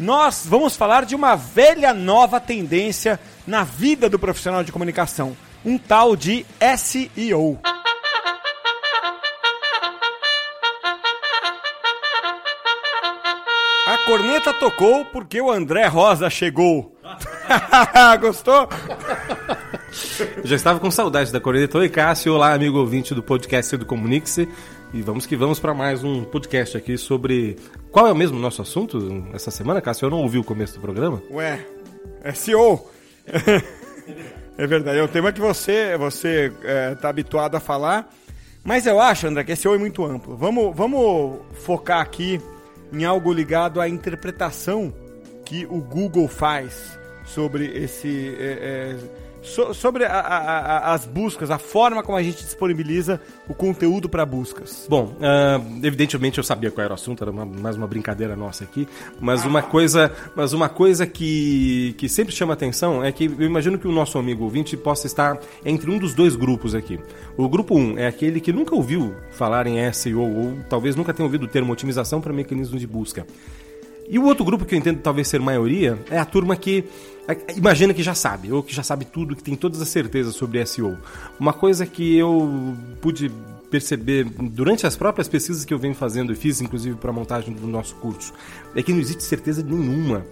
nós vamos falar de uma velha nova tendência na vida do profissional de comunicação, um tal de SEO. A corneta tocou porque o André Rosa chegou. Gostou? Já estava com saudade da corneta. Oi, Cássio. Olá, amigo ouvinte do podcast do Comunix. E vamos que vamos para mais um podcast aqui sobre. Qual é o mesmo nosso assunto essa semana, Cássio? Eu não ouvi o começo do programa. Ué, SEO. é verdade, é um tema que você você é, tá habituado a falar. Mas eu acho, André, que SEO é muito amplo. Vamos, vamos focar aqui em algo ligado à interpretação que o Google faz sobre esse. É, é, so, sobre a, a, a, as buscas, a forma como a gente disponibiliza o conteúdo para buscas. Bom, uh, evidentemente eu sabia qual era o assunto, era uma, mais uma brincadeira nossa aqui, mas uma coisa, mas uma coisa que, que sempre chama atenção é que eu imagino que o nosso amigo ouvinte possa estar entre um dos dois grupos aqui. O grupo 1 um é aquele que nunca ouviu falar em SEO ou talvez nunca tenha ouvido o termo otimização para mecanismos de busca. E o outro grupo que eu entendo talvez ser maioria é a turma que imagina que já sabe, ou que já sabe tudo, que tem todas as certezas sobre SEO. Uma coisa que eu pude perceber durante as próprias pesquisas que eu venho fazendo e fiz inclusive para a montagem do nosso curso, é que não existe certeza nenhuma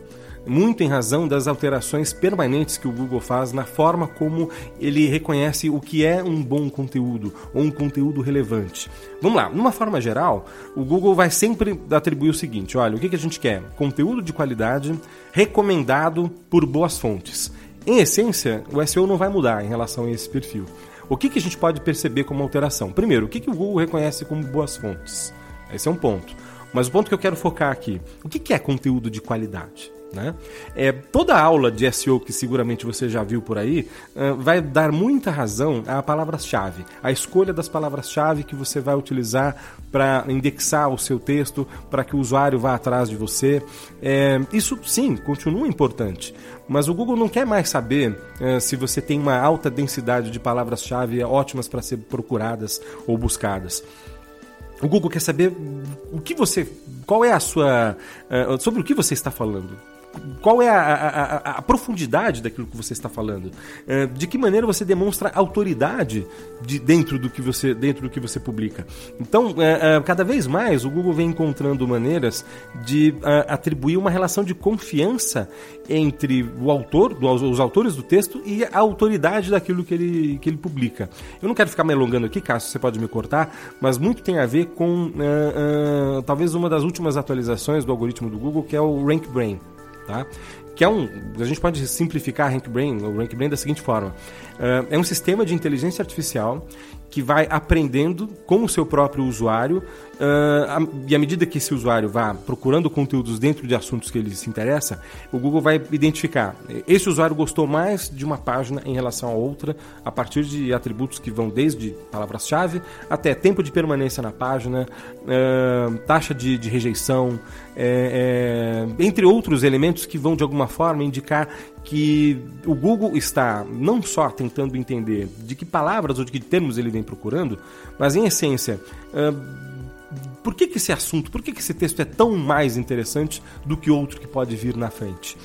muito em razão das alterações permanentes que o Google faz na forma como ele reconhece o que é um bom conteúdo ou um conteúdo relevante. Vamos lá, numa forma geral, o Google vai sempre atribuir o seguinte: olha, o que, que a gente quer? Conteúdo de qualidade recomendado por boas fontes. Em essência, o SEO não vai mudar em relação a esse perfil. O que, que a gente pode perceber como alteração? Primeiro, o que, que o Google reconhece como boas fontes? Esse é um ponto. Mas o ponto que eu quero focar aqui: o que, que é conteúdo de qualidade? Né? É, toda aula de SEO que seguramente você já viu por aí uh, vai dar muita razão à palavra-chave, à escolha das palavras-chave que você vai utilizar para indexar o seu texto, para que o usuário vá atrás de você. É, isso sim, continua importante, mas o Google não quer mais saber uh, se você tem uma alta densidade de palavras-chave ótimas para ser procuradas ou buscadas. O Google quer saber o que você, qual é a sua, uh, sobre o que você está falando qual é a, a, a, profundidade daquilo que você está falando? É, de que maneira você demonstra autoridade de, dentro, do que você, dentro do que você publica? Então, é, é, cada vez mais o Google vem encontrando maneiras de atribuir uma relação de confiança entre o autor, os autores do texto e a autoridade daquilo que ele, que ele publica. Eu não quero ficar me alongando aqui, Cássio, você pode me cortar, mas muito tem a ver com talvez uma das últimas atualizações do algoritmo do Google, que é o Rank Brain tá? Que é um, a gente pode simplificar Rank Brain, o Rank Brain da seguinte forma: uh, é um sistema de inteligência artificial que vai aprendendo com o seu próprio usuário uh, e à medida que esse usuário vá procurando conteúdos dentro de assuntos que ele se interessa, o Google vai identificar esse usuário gostou mais de uma página em relação a outra a partir de atributos que vão desde palavras-chave até tempo de permanência na página, uh, taxa de, de rejeição, é, é, entre outros elementos que vão de alguma forma indicar que o Google está não só tentando entender de que palavras ou de que termos ele vem procurando, mas em essência, uh, por que, que esse assunto, por que, que esse texto é tão mais interessante do que outro que pode vir na frente?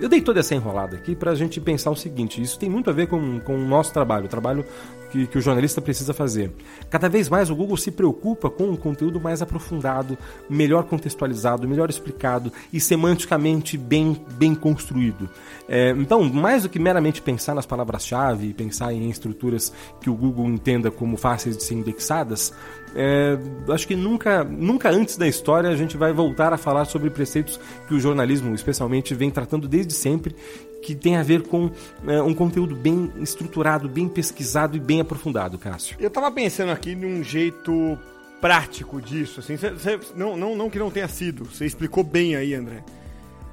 Eu dei toda essa enrolada aqui para a gente pensar o seguinte: isso tem muito a ver com, com o nosso trabalho, o trabalho que, que, o jornalista precisa fazer. Cada vez mais o Google se preocupa com um conteúdo mais aprofundado, melhor contextualizado, melhor explicado e semanticamente bem, bem construído. É, então, mais do que meramente pensar nas palavras-chave e pensar em estruturas que o Google entenda como fáceis de ser indexadas, é, acho que nunca, nunca antes da história a gente vai voltar a falar sobre preceitos que o jornalismo, especialmente, vem tratando desde sempre, que tem a ver com é, um conteúdo bem estruturado, bem pesquisado e bem aprofundado, Cássio. Eu estava pensando aqui num jeito prático disso, assim, cê, cê, não, não, não que não tenha sido, você explicou bem aí, André.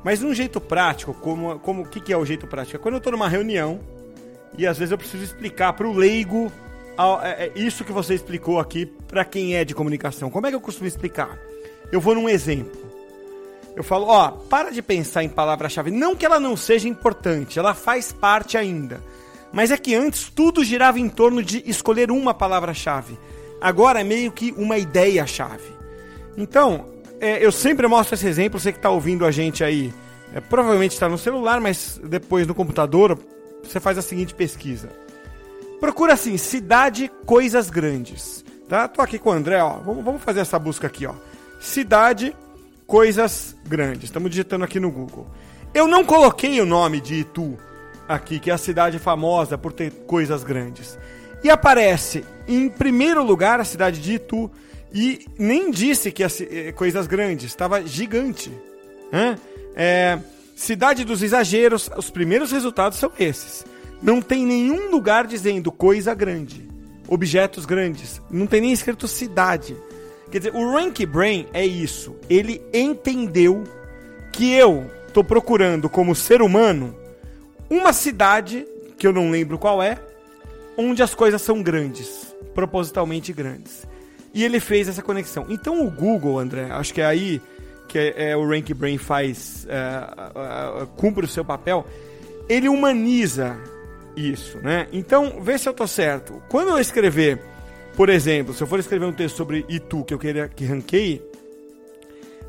Mas num jeito prático, como como o que, que é o jeito prático? É quando eu estou numa reunião e às vezes eu preciso explicar para o leigo é, é isso que você explicou aqui para quem é de comunicação. Como é que eu costumo explicar? Eu vou num exemplo. Eu falo, ó, para de pensar em palavra-chave. Não que ela não seja importante, ela faz parte ainda. Mas é que antes tudo girava em torno de escolher uma palavra-chave. Agora é meio que uma ideia-chave. Então, é, eu sempre mostro esse exemplo, você que está ouvindo a gente aí, é, provavelmente está no celular, mas depois no computador, você faz a seguinte pesquisa. Procura assim, cidade, coisas grandes. Tá? Tô aqui com o André, ó. Vamos, vamos fazer essa busca aqui, ó. Cidade, coisas grandes. Estamos digitando aqui no Google. Eu não coloquei o nome de Itu aqui, que é a cidade famosa por ter coisas grandes. E aparece em primeiro lugar a cidade de Itu e nem disse que as eh, coisas grandes, estava gigante. É, cidade dos exageros, os primeiros resultados são esses. Não tem nenhum lugar dizendo coisa grande, objetos grandes. Não tem nem escrito cidade. Quer dizer, o Rank Brain é isso. Ele entendeu que eu estou procurando como ser humano uma cidade, que eu não lembro qual é, onde as coisas são grandes, propositalmente grandes. E ele fez essa conexão. Então o Google, André, acho que é aí que é, é o Rank Brain faz, é, cumpre o seu papel, ele humaniza isso, né? Então, vê se eu tô certo. Quando eu escrever, por exemplo, se eu for escrever um texto sobre Itu que eu queria que ranqueie,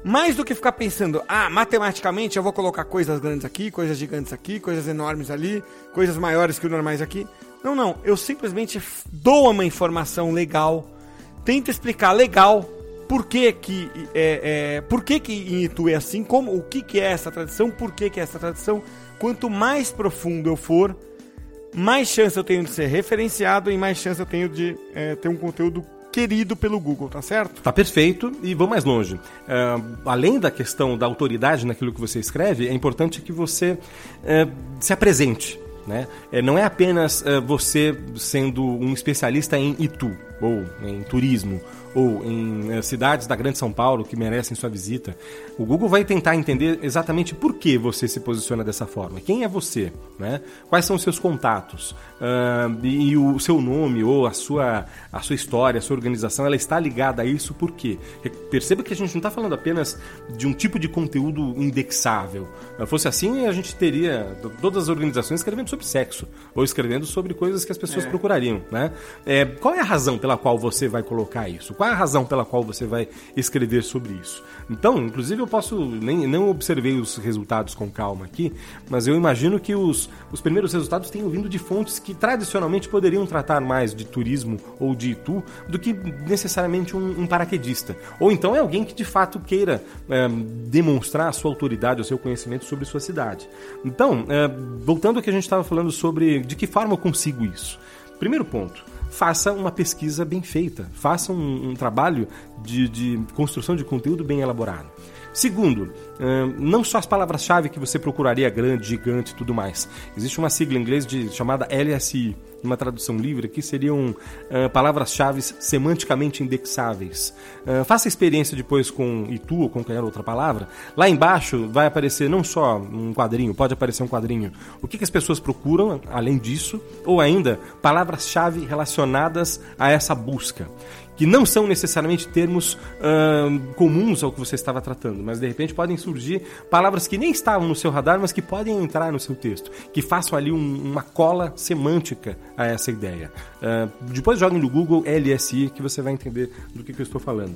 mais do que ficar pensando, ah, matematicamente eu vou colocar coisas grandes aqui, coisas gigantes aqui, coisas enormes ali, coisas maiores que o normais aqui. Não, não. Eu simplesmente dou uma informação legal, tento explicar legal por que que, é, é, por que, que em Itu é assim, como, o que, que é essa tradição, por que, que é essa tradição. Quanto mais profundo eu for, mais chance eu tenho de ser referenciado e mais chance eu tenho de é, ter um conteúdo querido pelo Google, tá certo? Tá perfeito e vou mais longe. Uh, além da questão da autoridade naquilo que você escreve, é importante que você uh, se apresente. Né? É, não é apenas uh, você sendo um especialista em Itu ou em turismo ou em eh, cidades da Grande São Paulo que merecem sua visita, o Google vai tentar entender exatamente por que você se posiciona dessa forma. Quem é você? Né? Quais são os seus contatos? Uh, e, e, o seu nome ou a sua, a sua história, a sua organização, ela está ligada a isso por quê? Perceba que a gente não está falando apenas de um tipo de conteúdo indexável. Se fosse assim, a gente teria todas as organizações escrevendo sobre sexo ou escrevendo sobre coisas que as pessoas é. procurariam. Né? É, qual é a razão pela qual você vai colocar isso? Qual é a razão pela qual você vai escrever sobre isso? Então, inclusive, eu posso. Nem, não observei os resultados com calma aqui, mas eu imagino que os, os primeiros resultados tenham vindo de fontes que tradicionalmente poderiam tratar mais de turismo ou de Itu do que necessariamente um, um paraquedista. Ou então é alguém que de fato queira é, demonstrar a sua autoridade, o seu conhecimento sobre sua cidade. Então, é, voltando ao que a gente estava falando sobre de que forma eu consigo isso. Primeiro ponto faça uma pesquisa bem feita, faça um, um trabalho de, de construção de conteúdo bem elaborado. Segundo, não só as palavras-chave que você procuraria grande, gigante e tudo mais. Existe uma sigla em inglês de, chamada LSI, uma tradução livre aqui seriam uh, palavras-chave semanticamente indexáveis. Uh, faça experiência depois com itu ou com qualquer outra palavra. Lá embaixo vai aparecer não só um quadrinho, pode aparecer um quadrinho. O que, que as pessoas procuram além disso, ou ainda palavras-chave relacionadas a essa busca que não são necessariamente termos comuns ao que você estava tratando, mas de repente podem surgir palavras que nem estavam no seu radar, mas que podem entrar no seu texto, que façam ali um, uma cola semântica a essa ideia. Uh, depois jogue no Google LSI que você vai entender do que, que eu estou falando.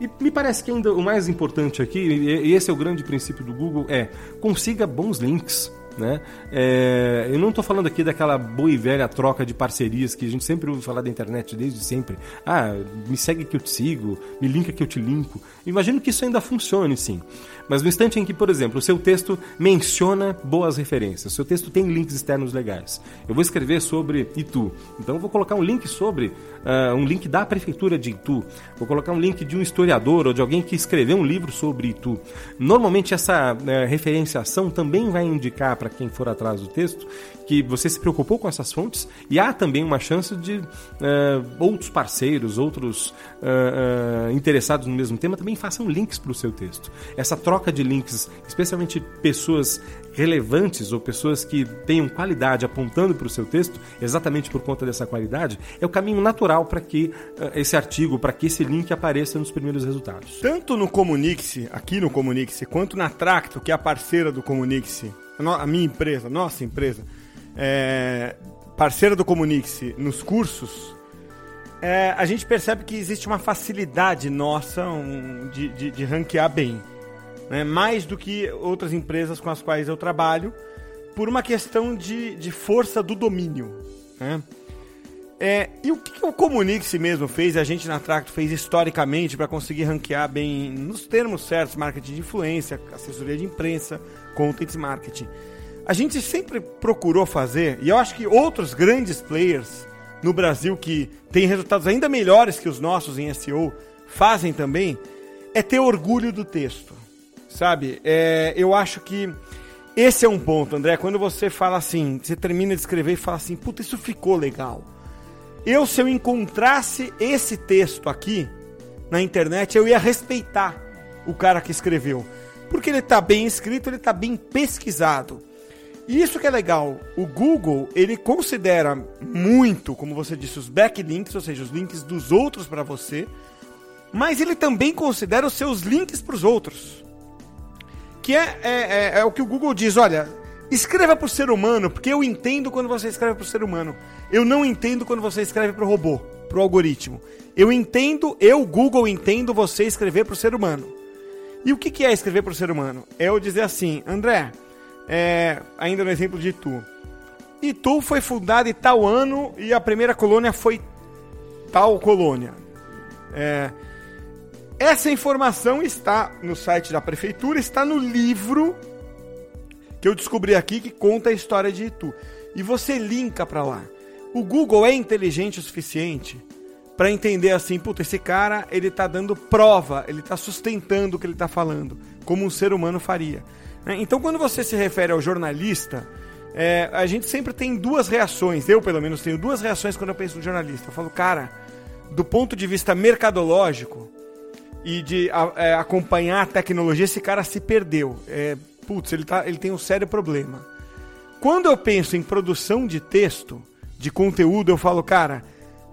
E me parece que ainda o mais importante aqui, e esse é o grande princípio do Google, é consiga bons links. Né? É, eu não estou falando aqui daquela boa e velha troca de parcerias que a gente sempre ouve falar da internet desde sempre. Ah, me segue que eu te sigo, me linka que eu te linko. Imagino que isso ainda funcione, sim. Mas no instante em que, por exemplo, o seu texto menciona boas referências, o seu texto tem links externos legais. Eu vou escrever sobre Itu, então eu vou colocar um link sobre, uh, um link da prefeitura de Itu, vou colocar um link de um historiador ou de alguém que escreveu um livro sobre Itu. Normalmente essa uh, referenciação também vai indicar para quem for atrás do texto que você se preocupou com essas fontes e há também uma chance de uh, outros parceiros, outros uh, uh, interessados no mesmo tema também façam links para o seu texto. Essa troca de links, especialmente pessoas relevantes ou pessoas que tenham qualidade apontando para o seu texto, exatamente por conta dessa qualidade, é o caminho natural para que esse artigo, para que esse link apareça nos primeiros resultados. Tanto no Comunique-se, aqui no Comunique-se, quanto na Tracto, que é a parceira do Comunique-se, a minha empresa, nossa empresa, é, parceira do Comunique-se nos cursos, é, a gente percebe que existe uma facilidade nossa um, de, de, de, ranquear bem. Né? Mais do que outras empresas com as quais eu trabalho, por uma questão de, de força do domínio. Né? É, e o que, o Comunique-se mesmo fez, a gente na Tracto fez historicamente para conseguir ranquear bem, nos termos certos, marketing de influência, assessoria de imprensa, content marketing a gente sempre procurou fazer, e eu acho que outros grandes players no Brasil que têm resultados ainda melhores que os nossos em SEO fazem também, é ter orgulho do texto. Sabe? É, eu acho que esse é um ponto, André. Quando você fala assim, você termina de escrever e fala assim, puta, isso ficou legal. Eu, se eu encontrasse esse texto aqui na internet, eu ia respeitar o cara que escreveu. Porque ele está bem escrito, ele está bem pesquisado. E isso que é legal, o Google, ele considera muito, como você disse, os backlinks, ou seja, os links dos outros para você, mas ele também considera os seus links para os outros. Que é, é, é, é, o que o Google diz, olha, escreva para o ser humano, porque eu entendo quando você escreve para o ser humano. Eu não entendo quando você escreve para o robô, para o algoritmo. Eu entendo, eu, Google, entendo você escrever para o ser humano. E o que, que é escrever para o ser humano? É eu dizer assim, André, é, ainda no exemplo de Itu. Itu foi fundada em tal ano e a primeira colônia foi tal colônia. É, essa informação está no site da prefeitura, está no livro que eu descobri aqui que conta a história de Itu. E você linka para lá. O Google é inteligente o suficiente para entender assim, puta, esse cara, ele tá dando prova, ele tá sustentando o que ele tá falando, como um ser humano faria. Né? Então, quando você se refere ao jornalista, é, a gente sempre tem duas reações. Eu, pelo menos, tenho duas reações quando eu penso no jornalista. Eu falo, cara, do ponto de vista mercadológico e de é, acompanhar a tecnologia, esse cara se perdeu. É, putz, ele, tá, ele tem um sério problema. Quando eu penso em produção de texto, de conteúdo, eu falo, cara,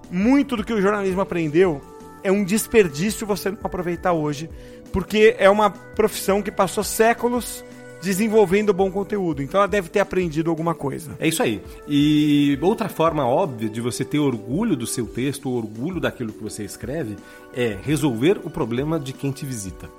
muito do que o jornalismo aprendeu é um desperdício você não aproveitar hoje, porque é uma profissão que passou séculos desenvolvendo bom conteúdo. Então ela deve ter aprendido alguma coisa. É isso aí. E outra forma óbvia de você ter orgulho do seu texto, orgulho daquilo que você escreve, é resolver o problema de quem te visita.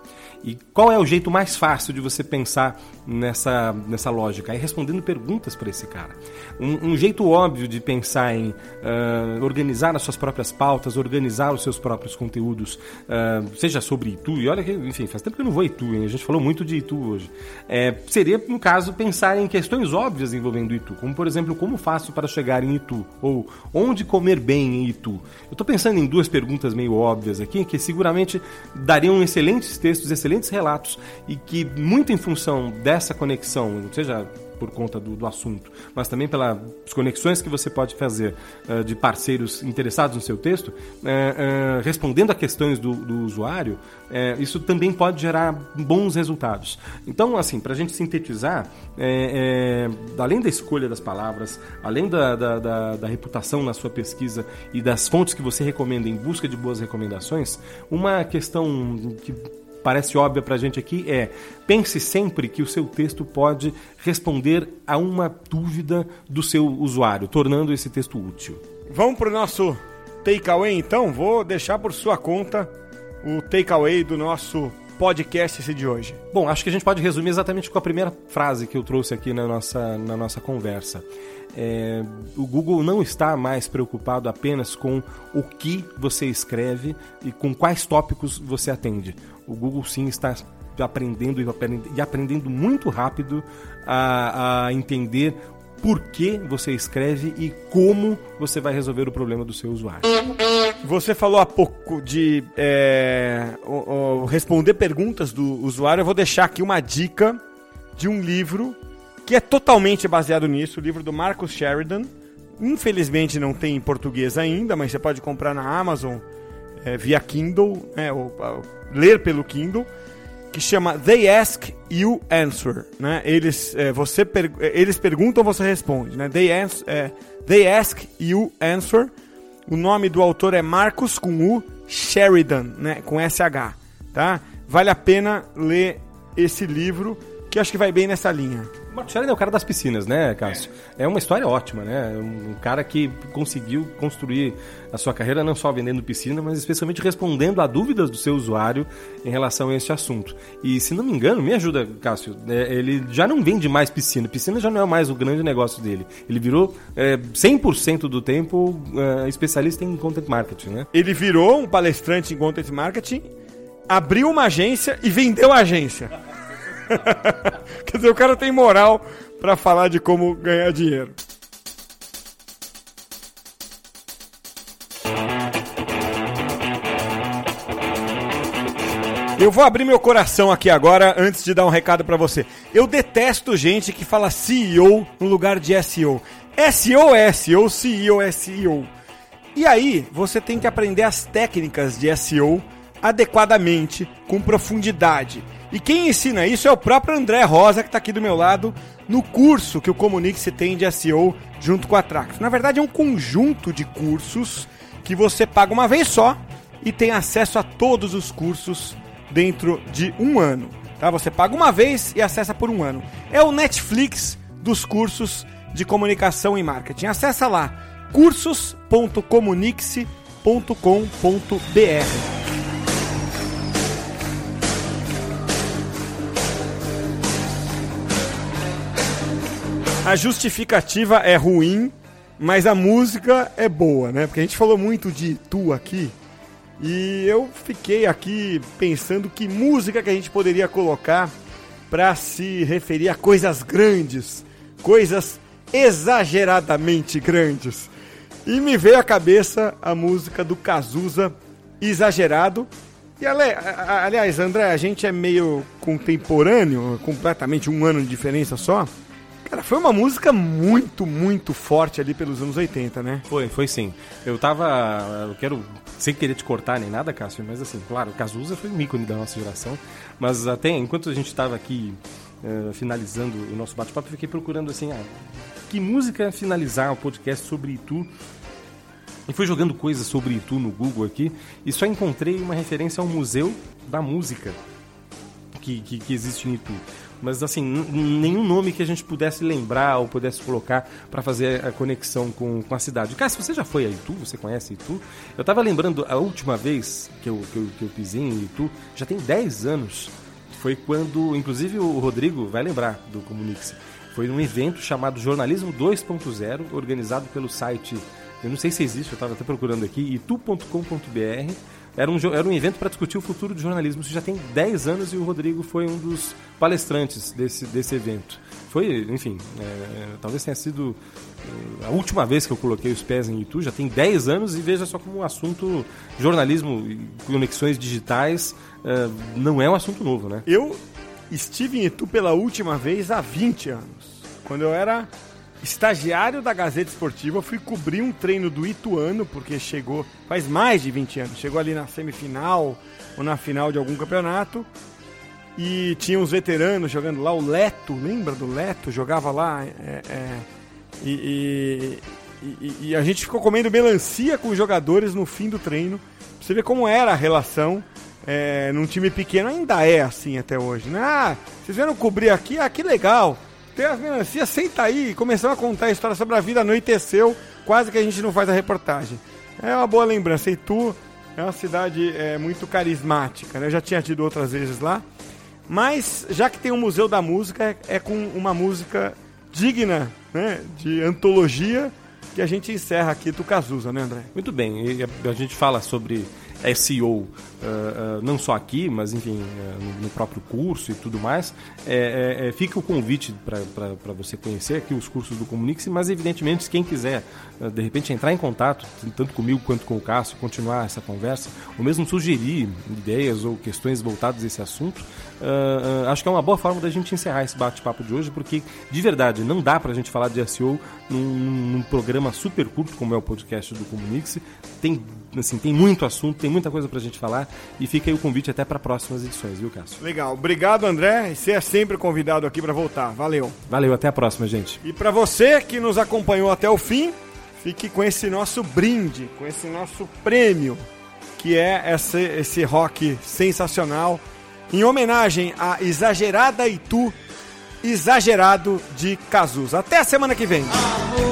E qual é o jeito mais fácil de você pensar nessa, nessa lógica? É respondendo perguntas para esse cara. Um, um, jeito óbvio de pensar em uh, organizar as suas próprias pautas, organizar os seus próprios conteúdos, uh, seja sobre Itu, e olha que, enfim, faz tempo que eu não vou Itu, hein? a gente falou muito de Itu hoje. É, seria, no caso, pensar em questões óbvias envolvendo Itu, como, por exemplo, como faço para chegar em Itu? Ou onde comer bem em Itu? Eu estou pensando em duas perguntas meio óbvias aqui, que seguramente dariam excelentes textos, excelentes excelentes relatos e que, muito em função dessa conexão, seja por conta do, do, assunto, mas também pelas conexões que você pode fazer uh, de parceiros interessados no seu texto, uh, uh, respondendo a questões do, do usuário, isso também pode gerar bons resultados. Então, assim, para a gente sintetizar, além da escolha das palavras, além da, da, da, da reputação na sua pesquisa e das fontes que você recomenda em busca de boas recomendações, uma questão que parece óbvia para a gente aqui é pense sempre que o seu texto pode responder a uma dúvida do seu usuário, tornando esse texto útil. Vamos para o nosso takeaway então? Vou deixar por sua conta o takeaway do nosso podcast esse de hoje? Bom, acho que a gente pode resumir exatamente com a primeira frase que eu trouxe aqui na nossa, na nossa conversa. É, o Google não está mais preocupado apenas com o que você escreve e com quais tópicos você atende. O Google sim está aprendendo e aprendendo, muito rápido a, a entender por que você escreve e como você vai resolver o problema do seu usuário. Você falou há pouco de é, o, o responder perguntas do usuário. Eu vou deixar aqui uma dica de um livro que é totalmente baseado nisso, o livro do Marcus Sheridan. Infelizmente não tem em português ainda, mas você pode comprar na Amazon é, via Kindle, é, ou, ou, ler pelo Kindle que chama They Ask You Answer, né? Eles, é, você per, eles perguntam, você responde, né? They, ans, é, They Ask You Answer. O nome do autor é Marcos com U Sheridan, né? Com SH, tá? Vale a pena ler esse livro que acho que vai bem nessa linha. Marco é o cara das piscinas, né, Cássio? É. é uma história ótima, né? Um cara que conseguiu construir a sua carreira não só vendendo piscina, mas especialmente respondendo a dúvidas do seu usuário em relação a esse assunto. E se não me engano, me ajuda, Cássio, é, ele já não vende mais piscina. Piscina já não é mais o grande negócio dele. Ele virou é, 100% do tempo é, especialista em content marketing, né? Ele virou um palestrante em content marketing, abriu uma agência e vendeu a agência. Quer dizer, o cara tem moral para falar de como ganhar dinheiro. Eu vou abrir meu coração aqui agora antes de dar um recado para você. Eu detesto gente que fala CEO no lugar de SEO. SEO é SEO, CEO é CEO. E aí, você tem que aprender as técnicas de SEO adequadamente, com profundidade. E quem ensina isso é o próprio André Rosa, que está aqui do meu lado, no curso que o Comunique-se tem de SEO junto com a Trax. Na verdade, é um conjunto de cursos que você paga uma vez só e tem acesso a todos os cursos dentro de um ano. Tá? Você paga uma vez e acessa por um ano. É o Netflix dos cursos de comunicação e marketing. Acessa lá cursos.comunique-se.com.br. A justificativa é ruim, mas a música é boa, né? Porque a gente falou muito de tu aqui. E eu fiquei aqui pensando que música que a gente poderia colocar para se referir a coisas grandes, coisas exageradamente grandes. E me veio à cabeça a música do Cazuza, Exagerado. E aliás, André, a gente é meio contemporâneo, completamente um ano de diferença só. Cara, foi uma música muito, muito forte ali pelos anos 80, né? Foi, foi sim. Eu tava. Eu quero. Sem querer te cortar nem nada, Cássio, mas assim, claro, Cazuza foi um ícone da nossa geração. Mas até enquanto a gente estava aqui uh, finalizando o nosso bate-papo, fiquei procurando assim, ah, que música finalizar o podcast sobre Itu. E fui jogando coisas sobre Itu no Google aqui e só encontrei uma referência ao Museu da Música que, que, que existe em Itu mas assim, nenhum nome que a gente pudesse lembrar ou pudesse colocar para fazer a conexão com, com a cidade. Se você já foi a Itu, você conhece Itu? Eu tava lembrando a última vez que eu, que eu, que eu pisei em Itu, já tem 10 anos. Foi quando, inclusive o Rodrigo vai lembrar do Comunique-se. Foi num evento chamado Jornalismo 2.0, organizado pelo site, eu não sei se existe, eu estava até procurando aqui, itu.com.br era um, era um evento para discutir o futuro do jornalismo. Isso já tem 10 anos e o Rodrigo foi um dos palestrantes desse, desse evento. Foi, enfim, é, talvez tenha sido é, a última vez que eu coloquei os pés em Itu, já tem 10 anos, e veja só como um assunto jornalismo e conexões digitais é, não é um assunto novo, né? Eu estive em Itu pela última vez há 20 anos, quando eu era estagiário da Gazeta Esportiva, fui cobrir um treino do Ituano, porque chegou faz mais de 20 anos, chegou ali na semifinal ou na final de algum campeonato. E tinha uns veteranos jogando lá, o Leto, lembra do Leto? Jogava lá. É, é, e, e, e, a gente ficou comendo melancia com os jogadores no fim do treino. Pra você ver como era a relação é, num time pequeno. Ainda é assim até hoje. Né? Ah, vocês vieram cobrir aqui? Ah, que legal. Tem as melancias, senta aí. E começamos a contar a história sobre a vida, anoiteceu, quase que a gente não faz a reportagem. É uma boa lembrança. E tu É uma cidade é, muito carismática, né? Eu já tinha tido outras vezes lá. Mas, já que tem um Museu da Música, é, é com uma música digna né, de antologia que a gente encerra aqui do Cazuza, né, André? Muito bem, e a gente fala sobre SEO, uh, uh, não só aqui, mas enfim, uh, no próprio curso e tudo mais. É, é, é fica o convite para você conhecer aqui os cursos do Comunique-se, mas evidentemente, quem quiser de repente entrar em contato, tanto comigo quanto com o Cássio, continuar essa conversa, ou mesmo sugerir ideias ou questões voltadas a esse assunto, acho que é uma boa forma da gente encerrar esse bate-papo de hoje, porque de verdade não dá para a gente falar de SEO num, num, programa super curto como é o podcast do Comunique-se. Tem, assim, tem muito assunto, tem muita coisa pra gente falar e fica aí o convite até para próximas edições, viu, Cássio? Legal. Obrigado, André. Você é sempre convidado aqui para voltar. Valeu. Valeu, até a próxima, gente. E para você que nos acompanhou até o fim, fique com esse nosso brinde, com esse nosso prêmio, que é esse, esse rock sensacional, em homenagem a Exagerada e Tu, Exagerado de Cazuza. Até a semana que vem. Amor